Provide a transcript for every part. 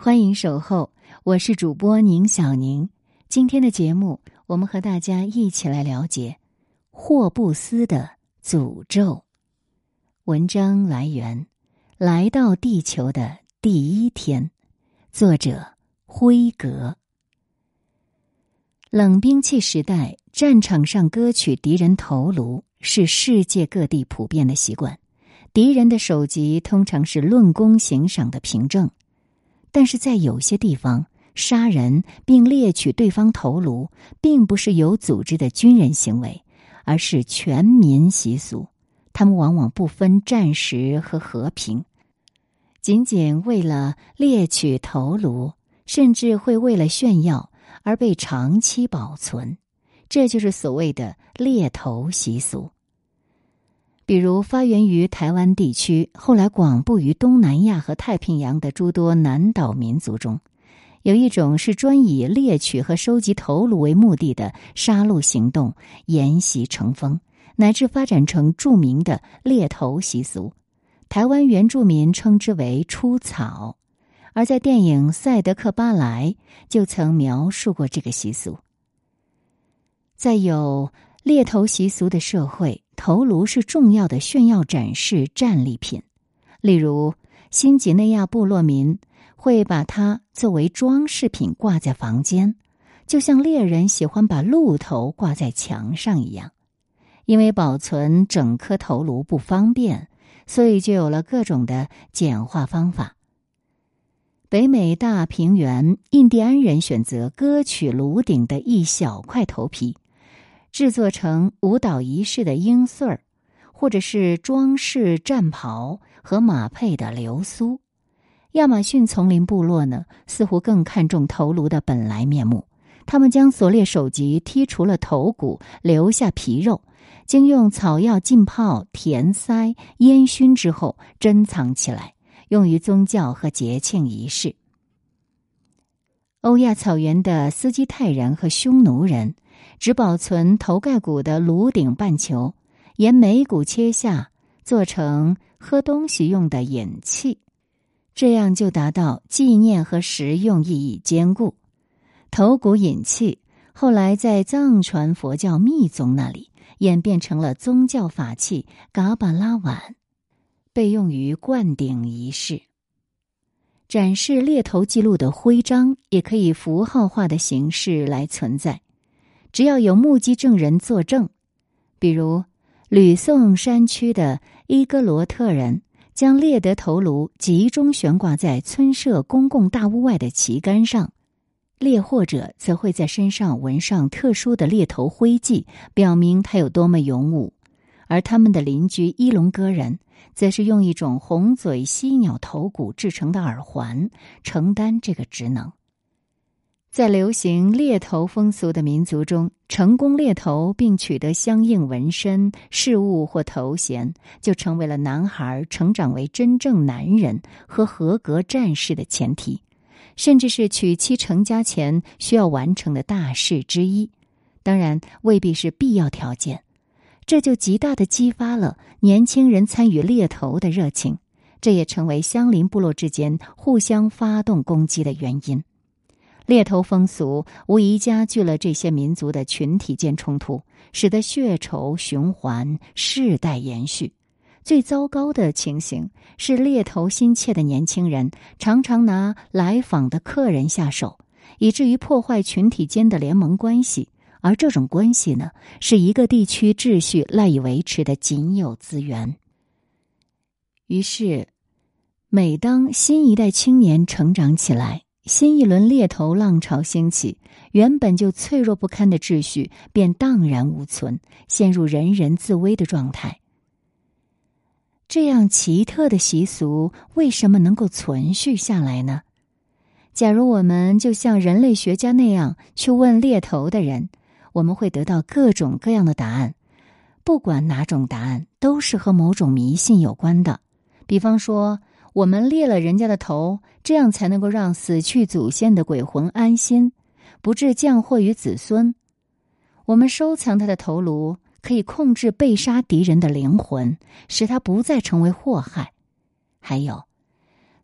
欢迎守候，我是主播宁小宁。今天的节目，我们和大家一起来了解霍布斯的诅咒。文章来源：来到地球的第一天，作者辉格。冷兵器时代，战场上割取敌人头颅是世界各地普遍的习惯，敌人的首级通常是论功行赏的凭证。但是在有些地方，杀人并猎取对方头颅，并不是有组织的军人行为，而是全民习俗。他们往往不分战时和和平，仅仅为了猎取头颅，甚至会为了炫耀而被长期保存。这就是所谓的猎头习俗。比如，发源于台湾地区，后来广布于东南亚和太平洋的诸多南岛民族中，有一种是专以猎取和收集头颅为目的的杀戮行动，沿袭成风，乃至发展成著名的猎头习俗。台湾原住民称之为“出草”，而在电影《赛德克巴莱》就曾描述过这个习俗。在有猎头习俗的社会。头颅是重要的炫耀展示战利品，例如新几内亚部落民会把它作为装饰品挂在房间，就像猎人喜欢把鹿头挂在墙上一样。因为保存整颗头颅不方便，所以就有了各种的简化方法。北美大平原印第安人选择割取颅顶的一小块头皮。制作成舞蹈仪式的缨穗儿，或者是装饰战袍和马配的流苏。亚马逊丛林部落呢，似乎更看重头颅的本来面目。他们将所猎首级剔除了头骨，留下皮肉，经用草药浸泡、填塞、烟熏之后珍藏起来，用于宗教和节庆仪式。欧亚草原的斯基泰人和匈奴人。只保存头盖骨的颅顶半球，沿眉骨切下，做成喝东西用的饮器，这样就达到纪念和实用意义兼顾。头骨饮器后来在藏传佛教密宗那里演变成了宗教法器嘎巴拉碗，被用于灌顶仪式。展示猎头记录的徽章也可以符号化的形式来存在。只要有目击证人作证，比如吕宋山区的伊戈罗特人将猎得头颅集中悬挂在村社公共大屋外的旗杆上，猎获者则会在身上纹上特殊的猎头徽记，表明他有多么勇武；而他们的邻居伊隆戈人，则是用一种红嘴犀鸟头骨制成的耳环承担这个职能。在流行猎头风俗的民族中，成功猎头并取得相应纹身、饰物或头衔，就成为了男孩成长为真正男人和合格战士的前提，甚至是娶妻成家前需要完成的大事之一。当然，未必是必要条件。这就极大的激发了年轻人参与猎头的热情，这也成为相邻部落之间互相发动攻击的原因。猎头风俗无疑加剧了这些民族的群体间冲突，使得血仇循环，世代延续。最糟糕的情形是，猎头心切的年轻人常常拿来访的客人下手，以至于破坏群体间的联盟关系。而这种关系呢，是一个地区秩序赖以维持的仅有资源。于是，每当新一代青年成长起来，新一轮猎头浪潮兴起，原本就脆弱不堪的秩序便荡然无存，陷入人人自危的状态。这样奇特的习俗为什么能够存续下来呢？假如我们就像人类学家那样去问猎头的人，我们会得到各种各样的答案。不管哪种答案，都是和某种迷信有关的。比方说。我们猎了人家的头，这样才能够让死去祖先的鬼魂安心，不致降祸于子孙。我们收藏他的头颅，可以控制被杀敌人的灵魂，使他不再成为祸害。还有，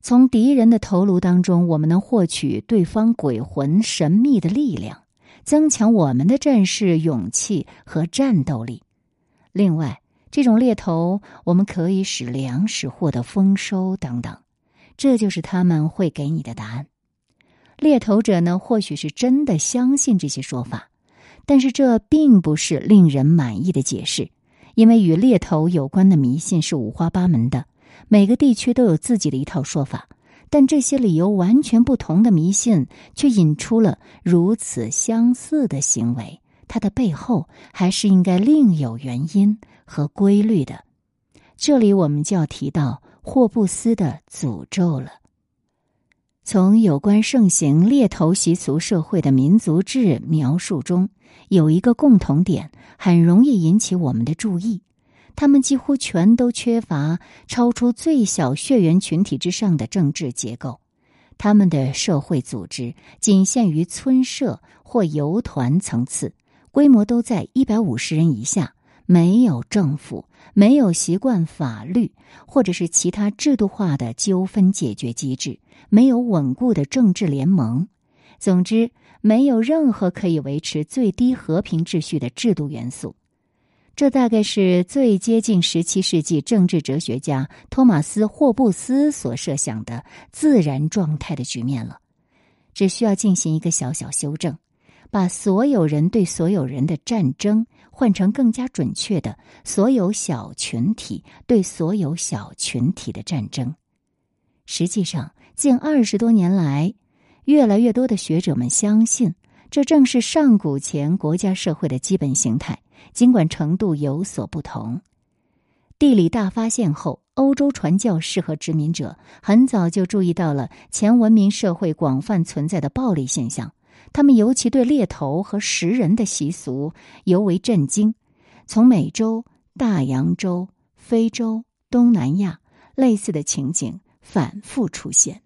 从敌人的头颅当中，我们能获取对方鬼魂神秘的力量，增强我们的战士勇气和战斗力。另外，这种猎头我们可以使粮食获得丰收等等，这就是他们会给你的答案。猎头者呢，或许是真的相信这些说法，但是这并不是令人满意的解释，因为与猎头有关的迷信是五花八门的。每个地区都有自己的一套说法，但这些理由完全不同的迷信却引出了如此相似的行为，它的背后还是应该另有原因和规律的。这里我们就要提到霍布斯的诅咒了。从有关盛行猎头习俗社会的民族志描述中，有一个共同点，很容易引起我们的注意。他们几乎全都缺乏超出最小血缘群体之上的政治结构，他们的社会组织仅限于村社或游团层次，规模都在一百五十人以下，没有政府，没有习惯法律或者是其他制度化的纠纷解决机制，没有稳固的政治联盟，总之，没有任何可以维持最低和平秩序的制度元素。这大概是最接近十七世纪政治哲学家托马斯·霍布斯所设想的自然状态的局面了。只需要进行一个小小修正，把所有人对所有人的战争换成更加准确的所有小群体对所有小群体的战争。实际上，近二十多年来，越来越多的学者们相信，这正是上古前国家社会的基本形态。尽管程度有所不同，地理大发现后，欧洲传教士和殖民者很早就注意到了前文明社会广泛存在的暴力现象。他们尤其对猎头和食人的习俗尤为震惊。从美洲、大洋洲、非洲、东南亚，类似的情景反复出现。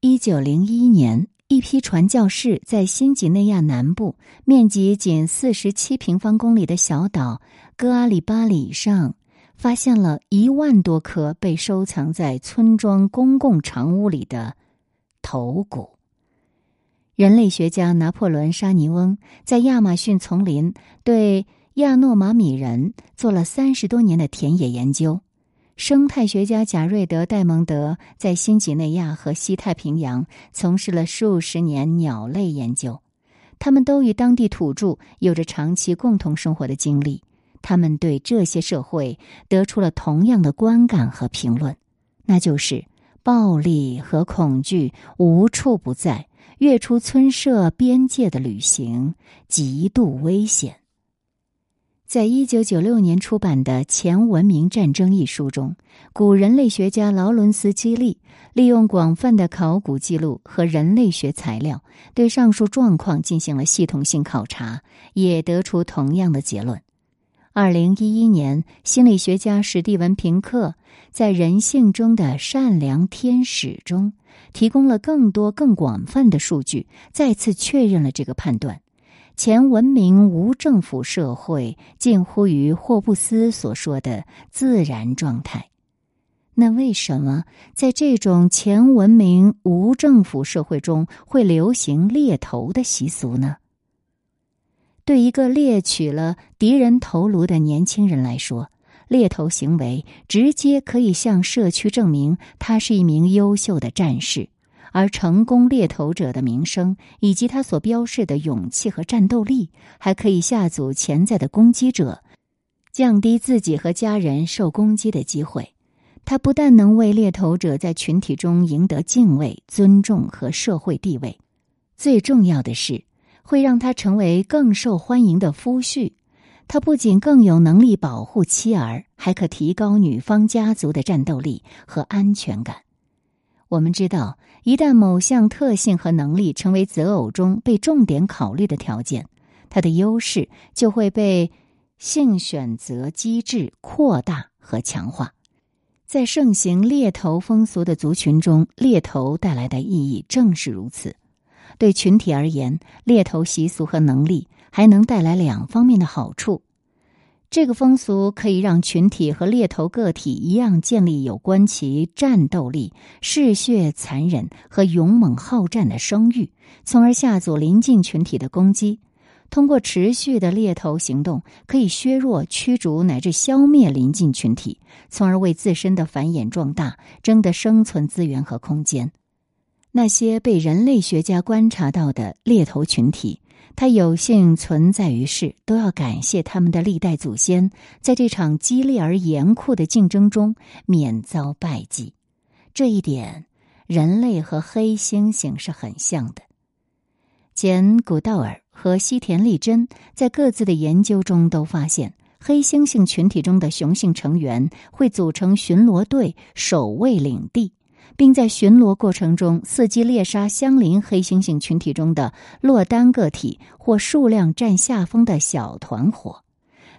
一九零一年。一批传教士在新几内亚南部面积仅四十七平方公里的小岛戈阿里巴里上，发现了一万多颗被收藏在村庄公共长屋里的头骨。人类学家拿破仑·沙尼翁在亚马逊丛林对亚诺马米人做了三十多年的田野研究。生态学家贾瑞德·戴蒙德在新几内亚和西太平洋从事了数十年鸟类研究，他们都与当地土著有着长期共同生活的经历。他们对这些社会得出了同样的观感和评论，那就是暴力和恐惧无处不在，越出村社边界的旅行极度危险。在一九九六年出版的《前文明战争》一书中，古人类学家劳伦斯·基利利用广泛的考古记录和人类学材料，对上述状况进行了系统性考察，也得出同样的结论。二零一一年，心理学家史蒂文·平克在《人性中的善良天使》中提供了更多、更广泛的数据，再次确认了这个判断。前文明无政府社会近乎于霍布斯所说的自然状态。那为什么在这种前文明无政府社会中会流行猎头的习俗呢？对一个猎取了敌人头颅的年轻人来说，猎头行为直接可以向社区证明他是一名优秀的战士。而成功猎头者的名声，以及他所标示的勇气和战斗力，还可以吓阻潜在的攻击者，降低自己和家人受攻击的机会。他不但能为猎头者在群体中赢得敬畏、尊重和社会地位，最重要的是，会让他成为更受欢迎的夫婿。他不仅更有能力保护妻儿，还可提高女方家族的战斗力和安全感。我们知道，一旦某项特性和能力成为择偶中被重点考虑的条件，它的优势就会被性选择机制扩大和强化。在盛行猎头风俗的族群中，猎头带来的意义正是如此。对群体而言，猎头习俗和能力还能带来两方面的好处：这个风俗可以让群体和猎头个体一样建立有关其战斗力、嗜血残忍和勇猛好战的声誉，从而下阻邻近群体的攻击。通过持续的猎头行动，可以削弱、驱逐乃至消灭邻近群体，从而为自身的繁衍壮大争得生存资源和空间。那些被人类学家观察到的猎头群体，它有幸存在于世，都要感谢他们的历代祖先，在这场激烈而严酷的竞争中免遭败绩。这一点，人类和黑猩猩是很像的。简·古道尔。和西田利贞在各自的研究中都发现，黑猩猩群体中的雄性成员会组成巡逻队，守卫领地，并在巡逻过程中伺机猎杀相邻黑猩猩群体中的落单个体或数量占下风的小团伙。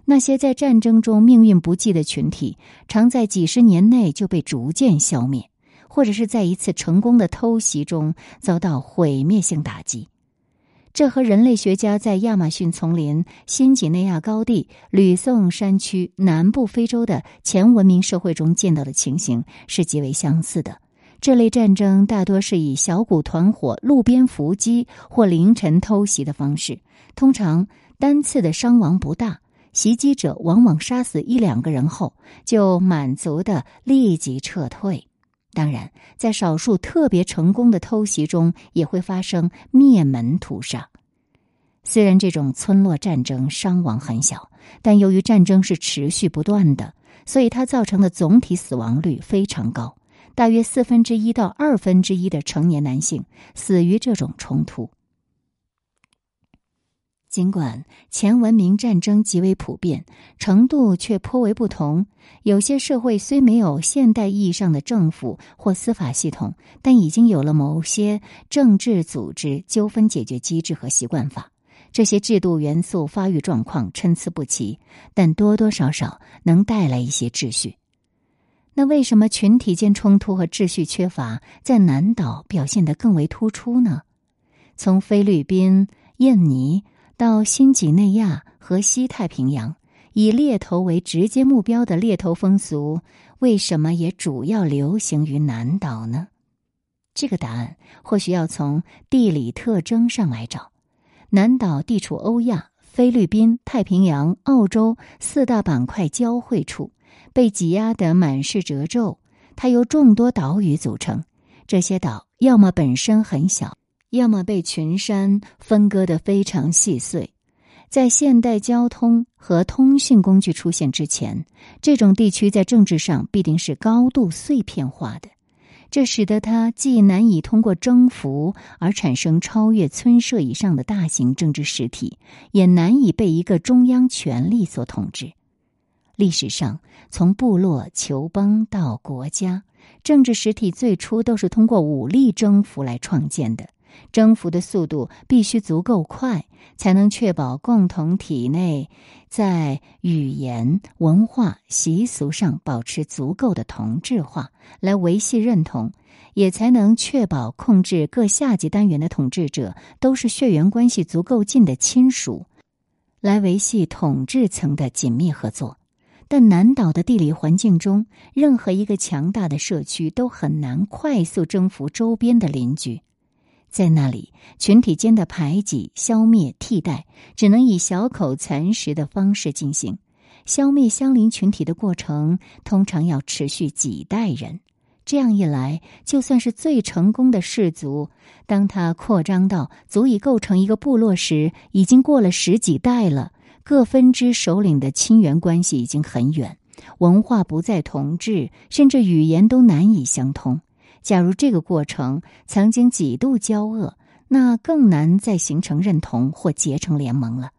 那些在战争中命运不济的群体，常在几十年内就被逐渐消灭，或者是在一次成功的偷袭中遭到毁灭性打击。这和人类学家在亚马逊丛林、新几内亚高地、吕宋山区、南部非洲的前文明社会中见到的情形是极为相似的。这类战争大多是以小股团伙路边伏击或凌晨偷袭的方式，通常单次的伤亡不大，袭击者往往杀死一两个人后就满足的立即撤退。当然，在少数特别成功的偷袭中，也会发生灭门屠杀。虽然这种村落战争伤亡很小，但由于战争是持续不断的，所以它造成的总体死亡率非常高，大约四分之一到二分之一的成年男性死于这种冲突。尽管前文明战争极为普遍，程度却颇为不同。有些社会虽没有现代意义上的政府或司法系统，但已经有了某些政治组织、纠纷解决机制和习惯法。这些制度元素发育状况参差不齐，但多多少少能带来一些秩序。那为什么群体间冲突和秩序缺乏在南岛表现得更为突出呢？从菲律宾、印尼。到新几内亚和西太平洋，以猎头为直接目标的猎头风俗，为什么也主要流行于南岛呢？这个答案或许要从地理特征上来找。南岛地处欧亚、菲律宾、太平洋、澳洲四大板块交汇处，被挤压得满是褶皱。它由众多岛屿组成，这些岛要么本身很小。要么被群山分割得非常细碎，在现代交通和通讯工具出现之前，这种地区在政治上必定是高度碎片化的，这使得它既难以通过征服而产生超越村社以上的大型政治实体，也难以被一个中央权力所统治。历史上，从部落、酋邦到国家，政治实体最初都是通过武力征服来创建的。征服的速度必须足够快，才能确保共同体内在语言、文化、习俗上保持足够的同质化，来维系认同；也才能确保控制各下级单元的统治者都是血缘关系足够近的亲属，来维系统治层的紧密合作。但南岛的地理环境中，任何一个强大的社区都很难快速征服周边的邻居。在那里，群体间的排挤、消灭、替代，只能以小口蚕食的方式进行。消灭相邻群体的过程，通常要持续几代人。这样一来，就算是最成功的氏族，当它扩张到足以构成一个部落时，已经过了十几代了。各分支首领的亲缘关系已经很远，文化不再同质，甚至语言都难以相通。假如这个过程曾经几度交恶，那更难再形成认同或结成联盟了。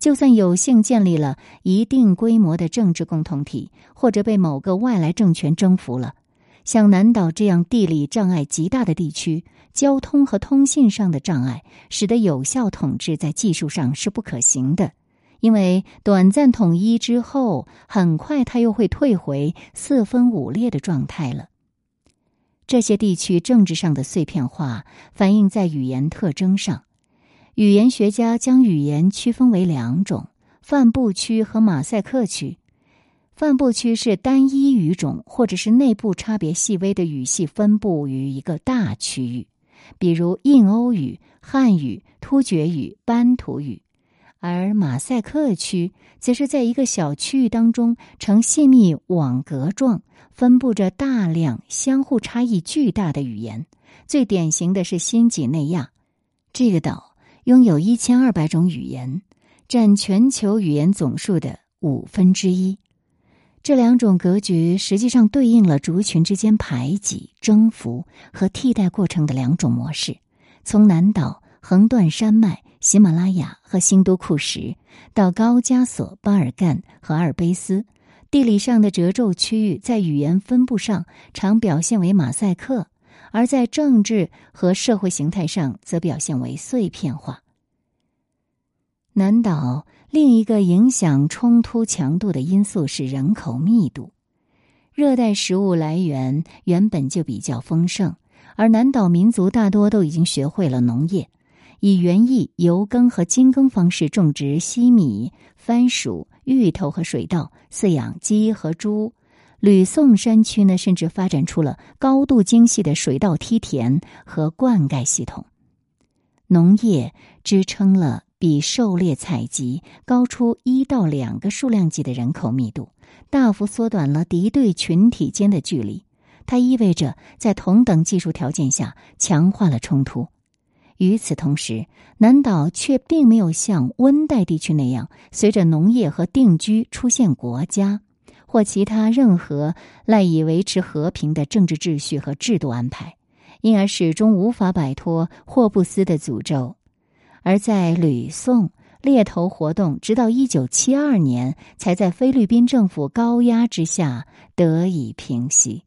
就算有幸建立了一定规模的政治共同体，或者被某个外来政权征服了，像南岛这样地理障碍极大的地区，交通和通信上的障碍，使得有效统治在技术上是不可行的。因为短暂统一之后，很快它又会退回四分五裂的状态了。这些地区政治上的碎片化反映在语言特征上。语言学家将语言区分为两种：范布区和马赛克区。范布区是单一语种或者是内部差别细微的语系分布于一个大区域，比如印欧语、汉语、突厥语、班图语；而马赛克区则是在一个小区域当中呈细密网格状，分布着大量相互差异巨大的语言。最典型的是新几内亚，这个岛拥有一千二百种语言，占全球语言总数的五分之一。这两种格局实际上对应了族群之间排挤、征服和替代过程的两种模式。从南岛横断山脉、喜马拉雅和新都库什，到高加索、巴尔干和阿尔卑斯，地理上的褶皱区域在语言分布上常表现为马赛克，而在政治和社会形态上则表现为碎片化。南岛。另一个影响冲突强度的因素是人口密度。热带食物来源原本就比较丰盛，而南岛民族大多都已经学会了农业，以园艺、油耕和精耕方式种植西米、番薯、芋头和水稻，饲养鸡和猪。吕宋山区呢，甚至发展出了高度精细的水稻梯田和灌溉系统。农业支撑了。比狩猎采集高出一到两个数量级的人口密度，大幅缩短了敌对群体间的距离。它意味着在同等技术条件下强化了冲突。与此同时，南岛却并没有像温带地区那样，随着农业和定居出现国家或其他任何赖以维持和平的政治秩序和制度安排，因而始终无法摆脱霍布斯的诅咒。而在吕宋猎头活动，直到一九七二年才在菲律宾政府高压之下得以平息。